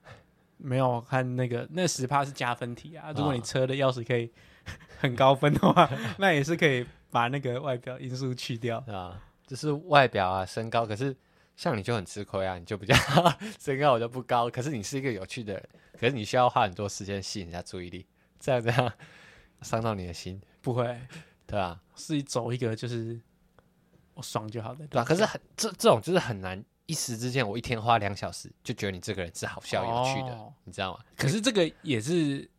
没有看那个那十趴是加分题啊。如果你车的钥匙可以 很高分的话，那也是可以把那个外表因素去掉啊。就是外表啊，身高，可是像你就很吃亏啊，你就比较 身高我就不高，可是你是一个有趣的人，可是你需要花很多时间吸引人家注意力，这样这样伤到你的心？不会，对啊，是走一个就是。我爽就好了，对啊，可是很这这种就是很难，一时之间我一天花两小时就觉得你这个人是好笑有趣的，哦、你知道吗？可是这个也是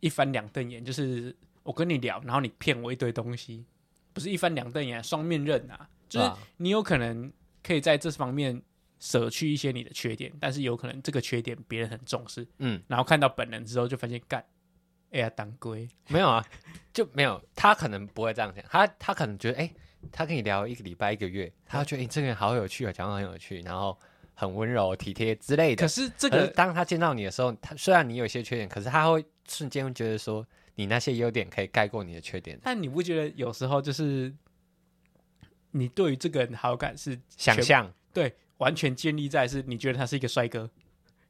一翻两瞪眼，就是我跟你聊，然后你骗我一堆东西，不是一翻两瞪眼，双面刃啊！就是你有可能可以在这方面舍去一些你的缺点，但是有可能这个缺点别人很重视，嗯，然后看到本人之后就发现干，哎呀当归没有啊，就没有，他可能不会这样讲，他他可能觉得哎。欸他跟你聊一个礼拜一个月，他觉得哎、欸、这个人好有趣啊，讲话很有趣，然后很温柔体贴之类的。可是这个，当他见到你的时候，他虽然你有一些缺点，可是他会瞬间会觉得说，你那些优点可以盖过你的缺点。但你不觉得有时候就是你对于这个人的好感是想象，对，完全建立在是你觉得他是一个帅哥，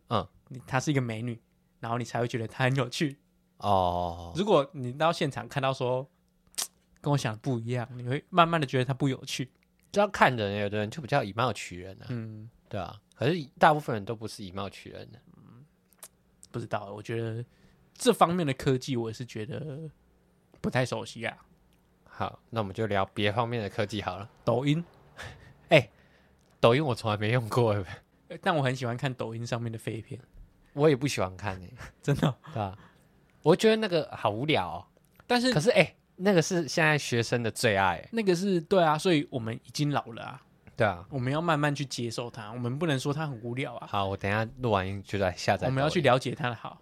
嗯，你他是一个美女，然后你才会觉得他很有趣。哦，如果你到现场看到说 跟我想的不一样，你会慢慢的觉得他不有趣。就要看人，有的人就比较以貌取人啊，嗯，对啊，可是大部分人都不是以貌取人的。不知道，我觉得这方面的科技，我也是觉得不太熟悉啊。好，那我们就聊别方面的科技好了。抖音，哎，抖音我从来没用过，但我很喜欢看抖音上面的废片。我也不喜欢看诶，真的，对吧？我觉得那个好无聊哦。但是，可是哎，那个是现在学生的最爱。那个是对啊，所以我们已经老了啊。对啊，我们要慢慢去接受它，我们不能说它很无聊啊。好，我等一下录完音就来下载。我们要去了解它的好。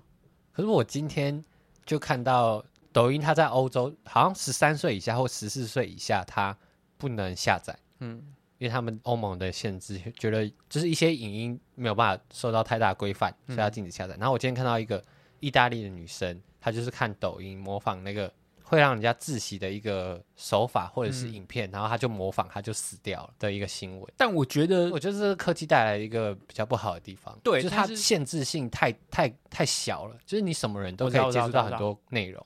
可是我今天就看到抖音，它在欧洲好像十三岁以下或十四岁以下，它不能下载。嗯，因为他们欧盟的限制，觉得就是一些影音没有办法受到太大规范，所以要禁止下载。嗯。然后我今天看到一个意大利的女生，她就是看抖音模仿那个。会让人家窒息的一个手法或者是影片，嗯、然后她就模仿，她就死掉了的一个新闻。但我觉得，我觉得这个科技带来一个比较不好的地方，对，就是它限制性太太太小了，就是你什么人都可以接触到很多内容。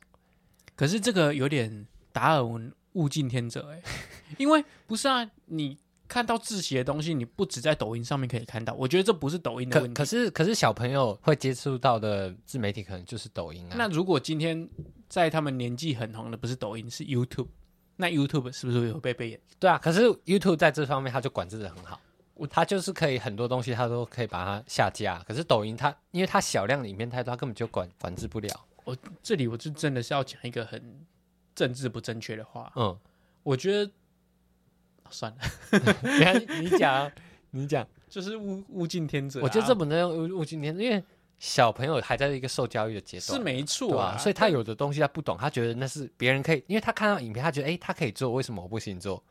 可是这个有点达尔文物竞天择哎，因为不是啊，你。看到窒息的东西，你不只在抖音上面可以看到。我觉得这不是抖音的问题。可，可是，可是小朋友会接触到的自媒体可能就是抖音啊。那如果今天在他们年纪很红的不是抖音，是 YouTube，那 YouTube 是不是有被被演？对啊，可是 YouTube 在这方面它就管制的很好，它就是可以很多东西它都可以把它下架。可是抖音它因为它小量的影片太多，它根本就管管制不了。我这里我就真的是要讲一个很政治不正确的话。嗯，我觉得。算了，你看你讲，你讲，就是物物竞天择。我觉得这不能用物物竞天择，因为小朋友还在一个受教育的阶段，是没错啊。所以他有的东西他不懂，他觉得那是别人可以，因为他看到影片，他觉得哎、欸，他可以做，为什么我不行做？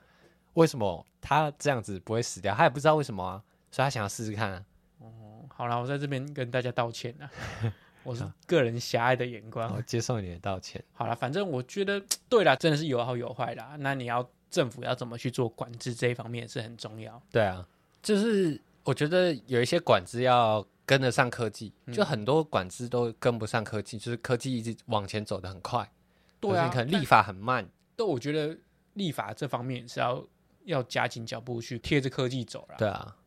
为什么他这样子不会死掉？他也不知道为什么啊，所以他想要试试看啊。哦，好了，我在这边跟大家道歉了，我是个人狭隘的眼光，我接受你的道歉。好了，反正我觉得对啦，真的是有好有坏啦。那你要。政府要怎么去做管制这一方面是很重要。对啊，就是我觉得有一些管制要跟得上科技，嗯、就很多管制都跟不上科技，就是科技一直往前走的很快。对啊，可能立法很慢。但我觉得立法这方面是要要加紧脚步去贴着科技走了。对啊，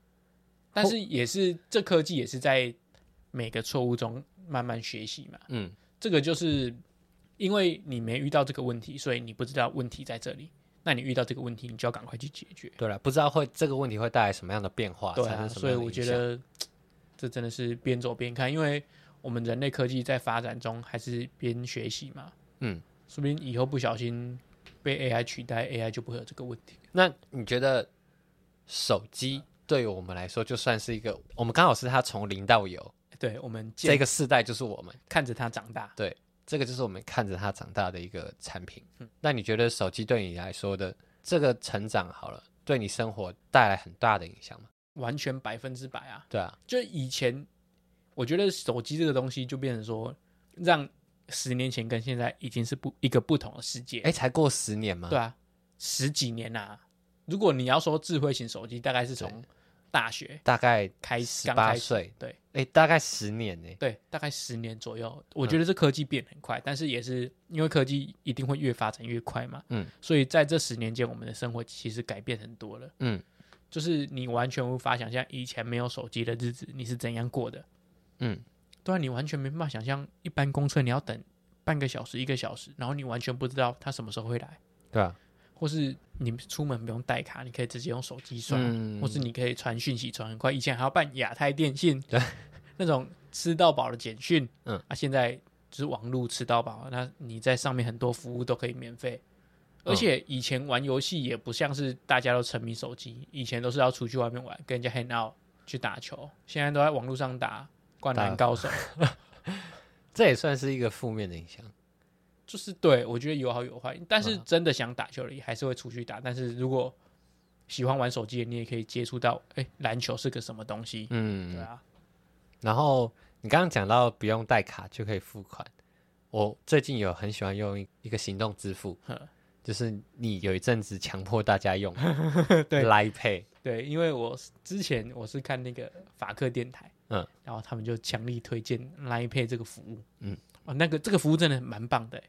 但是也是这科技也是在每个错误中慢慢学习嘛。嗯，这个就是因为你没遇到这个问题，所以你不知道问题在这里。那你遇到这个问题，你就要赶快去解决。对了，不知道会这个问题会带来什么样的变化，对啊，所以我觉得这真的是边走边看，因为我们人类科技在发展中还是边学习嘛。嗯，说不定以后不小心被 AI 取代，AI 就不会有这个问题。那你觉得手机对于我们来说，就算是一个，我们刚好是它从零到有，对我们这个世代就是我们看着它长大，对。这个就是我们看着它长大的一个产品。嗯，那你觉得手机对你来说的这个成长好了，对你生活带来很大的影响吗？完全百分之百啊！对啊，就以前我觉得手机这个东西就变成说，让十年前跟现在已经是不一个不同的世界。哎，才过十年吗？对啊，十几年啊！如果你要说智慧型手机，大概是从。大学大概开十八岁，对，哎、欸，大概十年呢，对，大概十年左右。我觉得这科技变很快，嗯、但是也是因为科技一定会越发展越快嘛，嗯，所以在这十年间，我们的生活其实改变很多了，嗯，就是你完全无法想象以前没有手机的日子你是怎样过的，嗯，对啊，你完全没办法想象一般公车你要等半个小时一个小时，然后你完全不知道他什么时候会来，对啊。或是你出门不用带卡，你可以直接用手机刷，嗯、或是你可以传讯息传很快。以前还要办亚太电信，对，那种吃到饱的简讯，嗯啊，现在就是网络吃到饱，那你在上面很多服务都可以免费。而且以前玩游戏也不像是大家都沉迷手机，以前都是要出去外面玩，跟人家 hang out 去打球，现在都在网络上打灌篮高手，这也算是一个负面的影响。就是对，我觉得有好有坏，但是真的想打球的也还是会出去打。但是如果喜欢玩手机的，你也可以接触到，哎，篮球是个什么东西？嗯，对啊。然后你刚刚讲到不用带卡就可以付款，我最近有很喜欢用一个行动支付，就是你有一阵子强迫大家用 对 Line Pay，对，因为我之前我是看那个法克电台，嗯，然后他们就强力推荐 Line Pay 这个服务，嗯，哦，那个这个服务真的蛮棒的欸，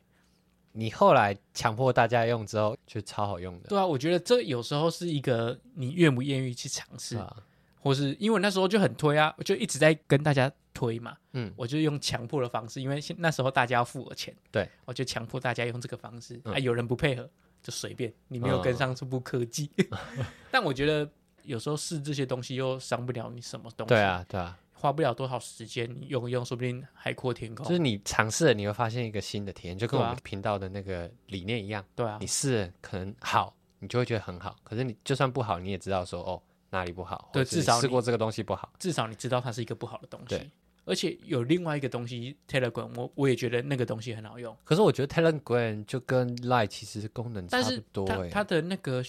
你后来强迫大家用之后，就超好用的。对啊，我觉得这有时候是一个你愿不愿意去尝试，啊，或是因为那时候就很推啊，我就一直在跟大家推嘛，嗯，我就用强迫的方式，因为那时候大家要付我钱，对，我就强迫大家用这个方式，嗯。啊，有人不配合就随便，你没有跟上这部科技，但我觉得有时候试这些东西又伤不了你什么东西，对啊，对啊，花不了多少时间，你用一用，说不定海阔天空。就是你尝试了，你会发现一个新的体验，就跟我们频道的那个理念一样。对啊你，试了可能好，你就会觉得很好。可是你就算不好，你也知道说哦哪里不好，对至少你试过这个东西不好。至少你知道它是一个不好的东西对。而且有另外一个东西，Telegram，我我也觉得那个东西很好用，可是我觉得 Telegram 就跟 Line 其实功能差不多诶，它它的那个，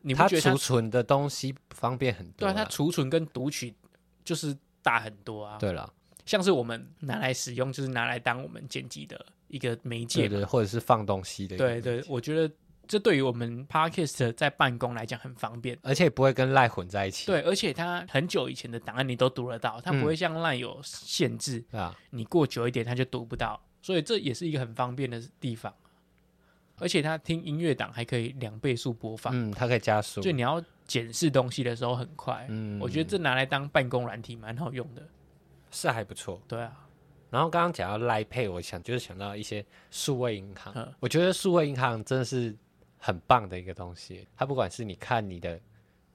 你不它储存的东西方便很多啦。对啊，它储存跟读取就是大很多啊。对了，像是我们拿来使用，就是拿来当我们剪辑的一个媒介。对对，或者是放东西的。对对，我觉得这对于我们 Podcast 在办公来讲很方便。而且不会跟 Line 混在一起。对，而且它很久以前的档案你都读得到，它不会像 Line 有限制，对啊，你过久一点它就读不到，所以这也是一个很方便的地方。而且它听音乐档还可以两倍速播放，嗯，它可以加速。就你要检视东西的时候很快。嗯，我觉得这拿来当办公软体蛮好用的。是还不错。对啊，然后刚刚讲到 Line Pay，我想就是想到一些数位银行嗯，我觉得数位银行真的是很棒的一个东西。它不管是你看你的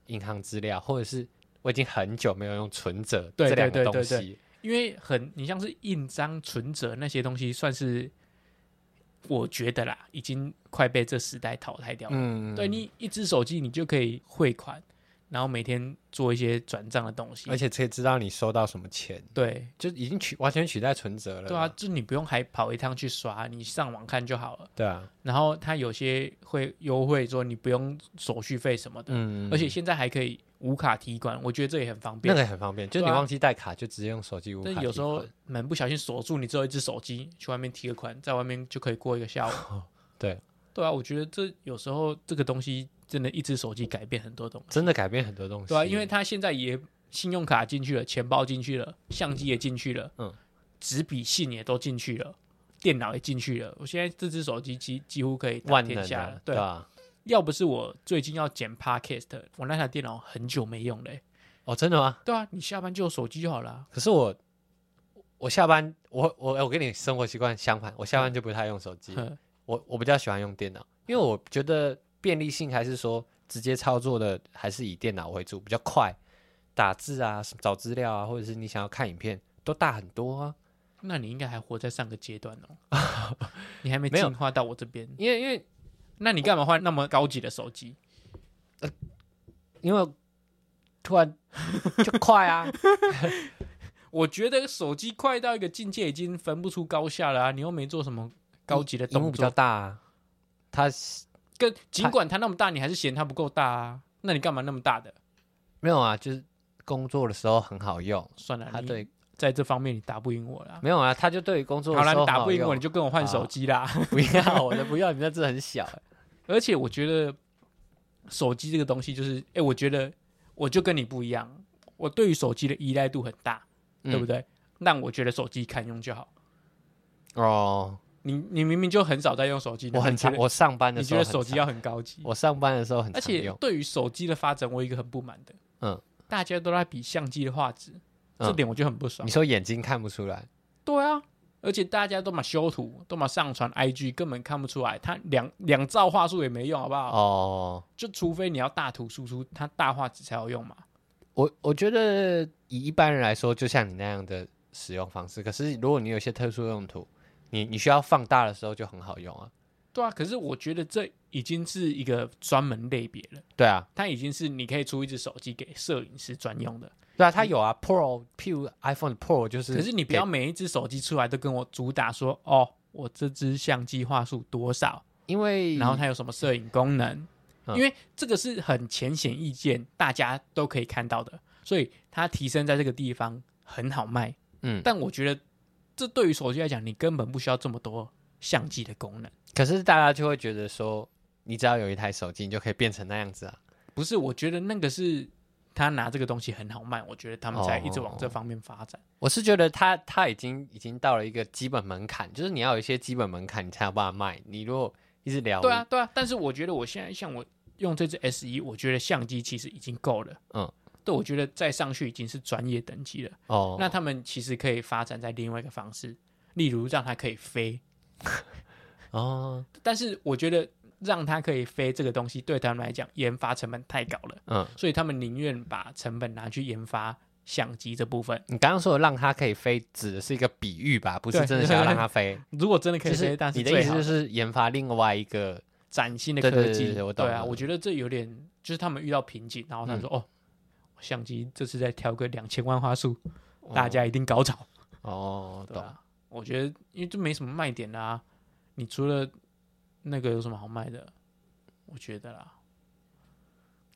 银行资料，或者是我已经很久没有用存折对这两个东西，因为很你像是印章、存折那些东西，算是我觉得啦，已经快被这时代淘汰掉了。嗯，对你一只手机，你就可以汇款，然后每天做一些转账的东西，而且可以知道你收到什么钱，对。就已经取完全取代存折了。对啊，，就你不用还跑一趟去刷，你上网看就好了。对啊，然后它有些会优惠，说你不用手续费什么的，嗯，而且现在还可以无卡提款，我觉得这也很方便。那个也很方便，就是你忘记带卡，就直接用手机无卡有时候蛮不小心锁住，你只有一只手机，去外面提个款，在外面就可以过一个下午。对。对啊，我觉得这有时候这个东西真的，一只手机改变很多东西。真的改变很多东西。对啊，因为它现在也信用卡进去了，钱包进去了，相机也进去了，嗯，纸笔信也都进去了，电脑也进去了。我现在这只手机几几乎可以打万下了的，。对对啊，要不是我最近要剪 Podcast，我那台电脑很久没用嘞、哦，真的吗？对啊，你下班就有手机就好了啊。可是我，我下班，我我我跟你生活习惯相反，我下班就不太用手机，哼 我我比较喜欢用电脑，因为我觉得便利性还是说直接操作的还是以电脑为主，比较快，打字啊、找资料啊，或者是你想要看影片都大很多啊。那你应该还活在上个阶段哦，你还没进化到我这边。因为因为那你干嘛换那么高级的手机？因为突然就快啊，我觉得手机快到一个境界，已经分不出高下了啊！你又没做什么高级的屏幕比较，大啊，它跟尽管它那么大，你还是嫌它不够大啊？那你干嘛那么大的？没有啊，就是工作的时候很好用，算了，你它对在这方面你打不赢我了。没有啊，他就对于工作的好了，你打不赢我，你就跟我换手机啦。不要，我的不要，你那字很小欸。而且我觉得手机这个东西，就是，哎，我觉得我就跟你不一样，我对于手机的依赖度很大，嗯对不对？但我觉得手机堪用就好。哦，你你明明就很少在用手机，我很常，我上班的你时候你觉得手机要很高级？我上班的时候很而且，对于手机的发展，我有一个很不满的，嗯，大家都在比相机的画质，嗯这点我就很不爽你。说眼睛看不出来，对啊，而且大家都嘛修图，都嘛上传 IG，根本看不出来，它两两兆画素也没用，好不好？哦，就除非你要大图输出，它大画质才有用嘛。我我觉得以一般人来说，就像你那样的使用方式，可是如果你有一些特殊用途，你你需要放大的时候就很好用啊。对啊，可是我觉得这已经是一个专门类别了，对啊，它已经是你可以出一只手机给摄影师专用的。对啊，它有啊，Pro，譬如 iPhone Pro 就是，可是你不要每一只手机出来都跟我主打说，哦，我这只相机画素多少，因为然后它有什么摄影功能，嗯因为这个是很浅显易见，大家都可以看到的，所以它提升在这个地方很好卖。嗯，但我觉得这对于手机来讲，你根本不需要这么多相机的功能。可是大家就会觉得说，你只要有一台手机，你就可以变成那样子啊。不是，我觉得那个是他拿这个东西很好卖，我觉得他们才一直往这方面发展。哦、我是觉得他他已经已经到了一个基本门槛，就是你要有一些基本门槛，你才有办法卖。你如果一直聊，对啊对啊，但是我觉得我现在像我用这只 S 一，我觉得相机其实已经够了。嗯，对，我觉得再上去已经是专业等级了。哦，那他们其实可以发展在另外一个方式，例如让它可以飞。哦，但是我觉得。让它可以飞这个东西，对他们来讲研发成本太高了，嗯，所以他们宁愿把成本拿去研发相机这部分。你刚刚说的让它可以飞，指的是一个比喻吧？不是真的想要让它 飞。如果真的可以飞，就是、但是你的意思就是研发另外一个崭新的科技。对，对，对，对，我懂。对啊，我觉得这有点就是他们遇到瓶颈，然后他说：“嗯、哦，相机这次再调个两千万画素，哦、大家一定高潮。”哦，对我觉得因为这没什么卖点啊，你除了。那个有什么好卖的？我觉得啦，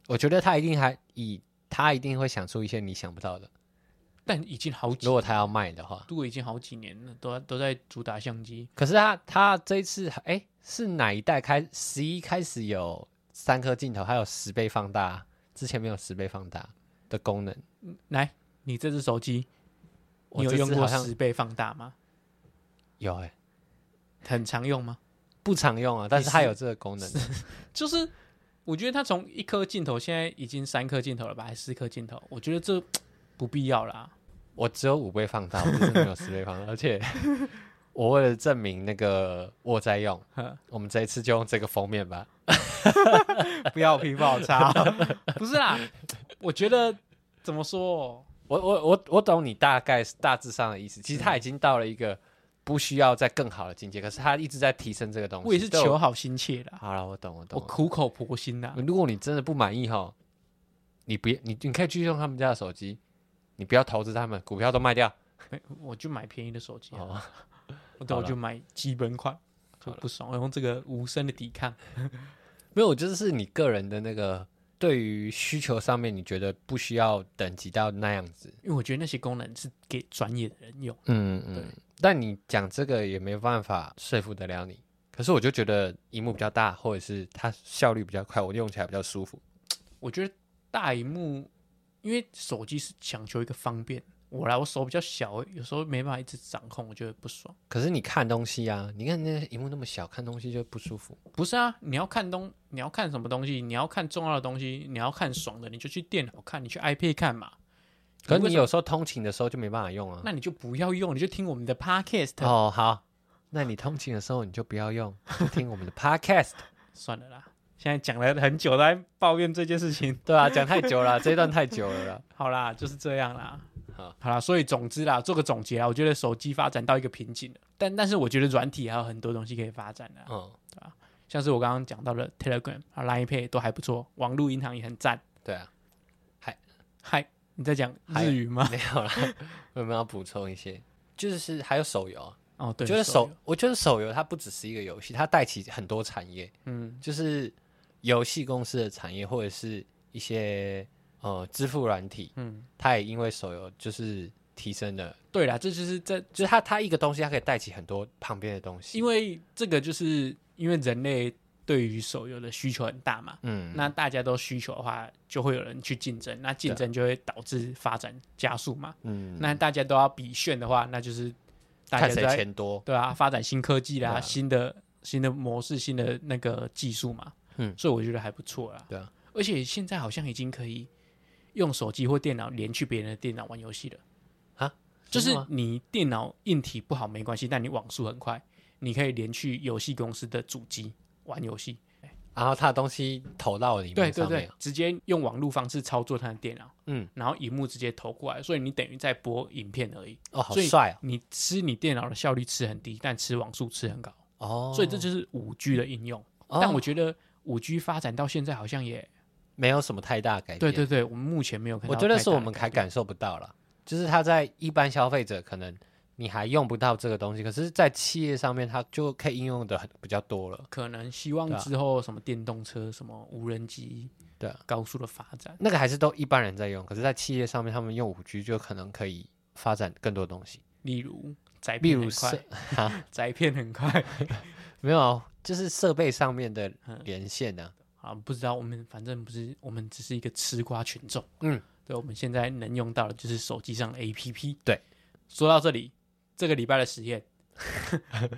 我觉得他一定还以他一定会想出一些你想不到的，但已经好几，如果他要卖的话，如果已经好几年了，都都在主打相机。可是他他这一次哎、欸，是哪一代开十一开始有三颗镜头，还有十倍放大，之前没有十倍放大的功能。来，你这只手机，你有用过十倍放大吗？有哎、欸，很常用吗？不常用啊，但是它有这个功能。就是我觉得它从一颗镜头现在已经三颗镜头了吧，还是四颗镜头？我觉得这不必要啦。我只有五倍放大，我真的没有十倍放大。而且我为了证明那个我在用，我们这一次就用这个封面吧。不要皮肤好差，不是啦。我觉得怎么说？我我我我懂你大概大致上的意思。其实他已经到了一个。不需要再更好的境界，可是他一直在提升这个东西。我也是求好心切的。好了，我懂，我懂。我苦口婆心的。如果你真的不满意哈，你别你你可以继续用他们家的手机，你不要投资他们，股票都卖掉。我就买便宜的手机。哦，我等我就买基本款，就不爽。我用这个无声的抵抗。没有，就是你个人的那个对于需求上面，你觉得不需要等级到那样子，因为我觉得那些功能是给专业的人用。嗯嗯。但你讲这个也没办法说服得了你。可是我就觉得荧幕比较大，或者是它效率比较快，我用起来比较舒服。我觉得大荧幕，因为手机是讲求一个方便。我来，我手比较小，有时候没办法一直掌控，我觉得不爽。可是你看东西啊，你看那荧幕那么小，看东西就不舒服。不是啊，你要看东，你要看什么东西？你要看重要的东西，你要看爽的，你就去电脑看，你去 iPad 看嘛。可是你有时候通勤的时候就没办法用啊，那你就不要用，你就听我们的 podcast 哦。好，那你通勤的时候你就不要用，就听我们的 podcast 算了啦。现在讲了很久都，在抱怨这件事情，对啊，讲太久了，这一段太久了啦。好啦，就是这样啦。好，好啦，所以总之啦，做个总结啊，我觉得手机发展到一个瓶颈了，但但是我觉得软体还有很多东西可以发展的，嗯，对吧？像是我刚刚讲到的 Telegram 啊、Line Pay 都还不错，网络银行也很赞，对啊，嗨嗨。你在讲日语吗？没有啦，我有没有要补充一些？就是还有手游啊。哦，对，就是手，手我觉得手游它不只是一个游戏，它带起很多产业。嗯，就是游戏公司的产业，或者是一些呃支付软体。嗯，它也因为手游就是提升了。对啦，这就是这就是它它一个东西，它可以带起很多旁边的东西。因为这个就是因为人类。对于手游的需求很大嘛，嗯，那大家都需求的话，就会有人去竞争，那竞争就会导致发展加速嘛，嗯，那大家都要比炫的话，那就是大家看谁钱多，对啊，发展新科技啦，新的新的模式，新的那个技术嘛，嗯，所以我觉得还不错啦，对啊，而且现在好像已经可以用手机或电脑连去别人的电脑玩游戏的啊，就是你电脑硬体不好没关系，但你网速很快，你可以连去游戏公司的主机。玩游戏，然后他的东西投到里面，对对对，直接用网络方式操作他的电脑，嗯，然后荧幕直接投过来，所以你等于在播影片而已。哦，好帅啊！你吃你电脑的效率吃很低，但吃网速吃很高。哦，所以这就是五 G 的应用。但我觉得五 G 发展到现在好像也没有什么太大改变。对对对，我们目前没有看到。我觉得是我们还感受不到了，就是它在一般消费者可能。你还用不到这个东西，可是，在企业上面，它就可以应用的很比较多了。可能希望之后什么电动车、啊、什么无人机，对、啊，高速的发展，那个还是都一般人在用。可是，在企业上面，他们用五 G 就可能可以发展更多东西，例如载片很快，哈，载片很快，没有啊，就是设备上面的连线呢、啊。啊，不知道我们反正不是，我们只是一个吃瓜群众。嗯，对，我们现在能用到的就是手机上的 APP。对，说到这里，这个礼拜的实验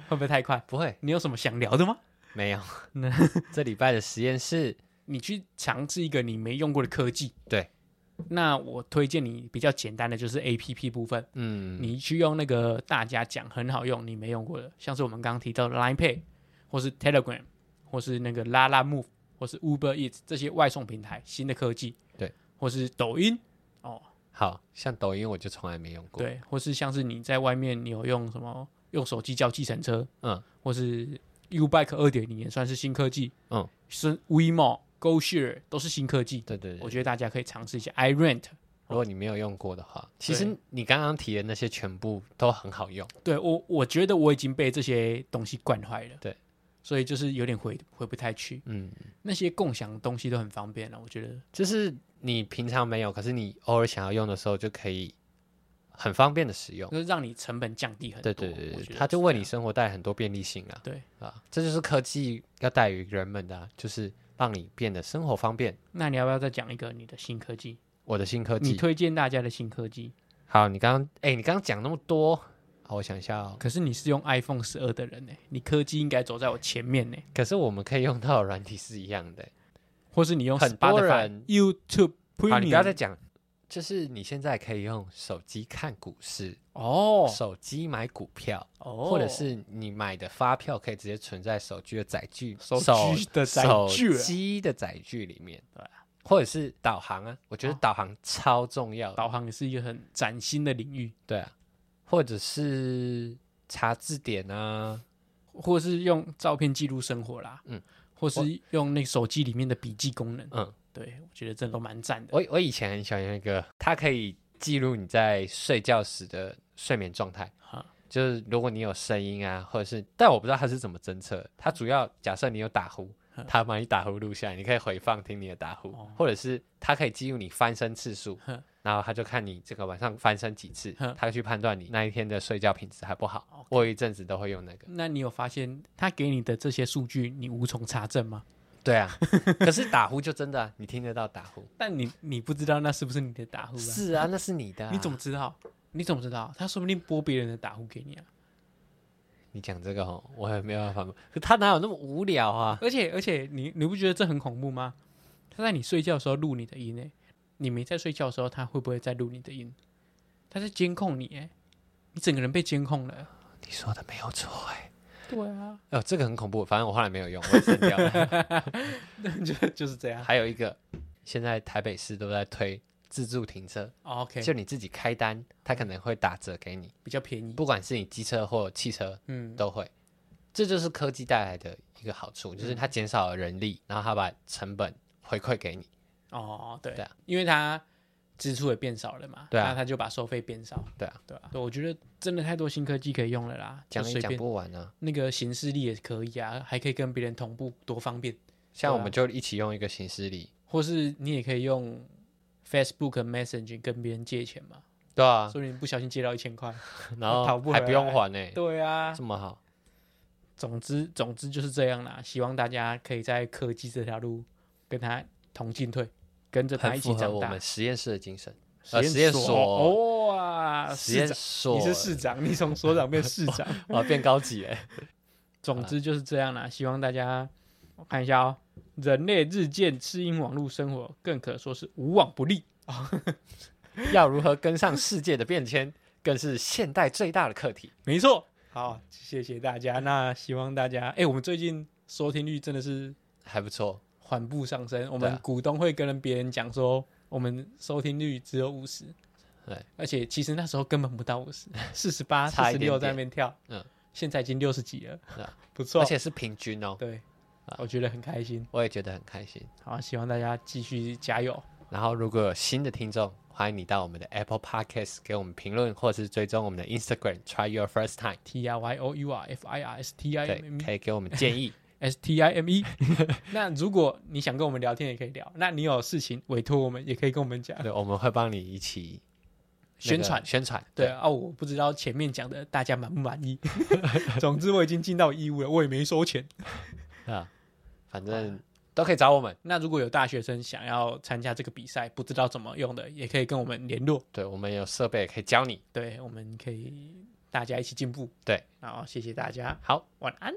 会不会太快？不会，你有什么想聊的吗？没有。那这礼拜的实验是，你去尝试一个你没用过的科技。对。那我推荐你比较简单的就是 A P P 部分，嗯，你去用那个大家讲很好用，你没用过的，像是我们刚刚提到的 Line Pay，或是 Telegram，或是那个 Lalamove，或是 Uber Eats 这些外送平台新的科技，对，或是抖音，哦，好像抖音我就从来没用过，对，或是像是你在外面你有用什么用手机叫计程车，嗯，或是 Ubike 二点零也算是新科技，嗯，是 WeMo。GoShare 都是新科技，对对对，我觉得大家可以尝试一下 iRent。如果你没有用过的话，其实你刚刚提的那些全部都很好用。对我，我觉得我已经被这些东西惯坏了。对，所以就是有点回回不太去。嗯，那些共享的东西都很方便了，我觉得就是你平常没有，可是你偶尔想要用的时候就可以很方便的使用，就是让你成本降低很多。对对对对，它就为你生活带来很多便利性啊。对啊，这就是科技要带予人们的，就是。让你变得生活方便。那你要不要再讲一个你的新科技？我的新科技，你推荐大家的新科技。好，你刚刚哎，你刚刚讲那么多，好，我想一下哦。可是你是用 iPhone 十二的人呢，你科技应该走在我前面呢。可是我们可以用到的软体是一样的，或是你用很多人 YouTube。好，你不要再讲。就是你现在可以用手机看股市哦，手机买股票哦，或者是你买的发票可以直接存在手机的载具，手机的载具，手机的载具里面，对，或者是导航啊，我觉得导航超重要，导航也是一个很崭新的领域，对啊，或者是查字典啊，或者是用照片记录生活啦，嗯，或是用那手机里面的笔记功能，嗯。对，我觉得这都蛮赞的。我我以前很喜欢那个，它可以记录你在睡觉时的睡眠状态。哈就是如果你有声音啊，或者是，但我不知道它是怎么侦测。它主要假设你有打呼，它把你打呼录下来，你可以回放听你的打呼，哦、或者是他可以记录你翻身次数，然后他就看你这个晚上翻身几次，他去判断你那一天的睡觉品质还不好。有一阵子都会用那个。那你有发现他给你的这些数据你无从查证吗？对啊，可是打呼就真的、啊，你听得到打呼，但你你不知道那是不是你的打呼、啊？是啊，那是你的、啊。你怎么知道？你怎么知道？他说不定播别人的打呼给你啊。你讲这个哦，我也没有办法。可他哪有那么无聊啊？而且而且，你你不觉得这很恐怖吗？他在你睡觉的时候录你的音诶，你没在睡觉的时候，他会不会在录你的音？他在监控你诶，你整个人被监控了。你说的没有错诶。对啊，哦，这个很恐怖，反正我后来没有用，我删掉了。就就是这样。还有一个，现在台北市都在推自助停车。哦，OK，就你自己开单，他可能会打折给你，比较便宜。不管是你机车或汽车，嗯，都会。这就是科技带来的一个好处，就是它减少了人力，然后它把成本回馈给你。哦，对，对啊，因为它。支出也变少了嘛，对啊，那他就把收费变少，对啊，对啊，对，我觉得真的太多新科技可以用了啦，讲也讲不完啊。那个行事历也可以啊，还可以跟别人同步，多方便。像我们就一起用一个行事历，或是你也可以用 Facebook Messenger 跟别人借钱嘛，对啊，所以你不小心借到一千块，然后 还不用还呢，对啊，这么好。总之，总之就是这样啦。希望大家可以在科技这条路跟他同进退，跟着他一起长大。我们实验室的精神。实验所哇，实验所，你是市长，你从所长变市长，哇，变高级哎。总之就是这样啦，希望大家我看一下哦。人类日渐适应网络生活，更可说是无往不利。要如何跟上世界的变迁，更是现代最大的课题。没错，好，谢谢大家。那希望大家，哎，我们最近收听率真的是还不错，缓步上升。我们股东会跟别人讲说。我们收听率只有五十，对，而且其实那时候根本不到五十，四十八、四十六在那边跳，嗯，现在已经六十几了，不错，而且是平均哦，对，我觉得很开心，我也觉得很开心，好，希望大家继续加油。然后如果有新的听众，欢迎你到我们的 Apple Podcast 给我们评论，或是追踪我们的 Instagram Try Your First Time T R Y O U R F I R S T I M，可以给我们建议。S T I M E，那如果你想跟我们聊天，也可以聊。那你有事情委托我们，也可以跟我们讲。对，我们会帮你一起宣传宣传。对啊，我不知道前面讲的大家满不满意。总之，我已经尽到义务了，我也没收钱。啊，反正都可以找我们。那如果有大学生想要参加这个比赛，不知道怎么用的，也可以跟我们联络。对我们有设备可以教你。对，我们可以大家一起进步。对，然后谢谢大家。好，晚安。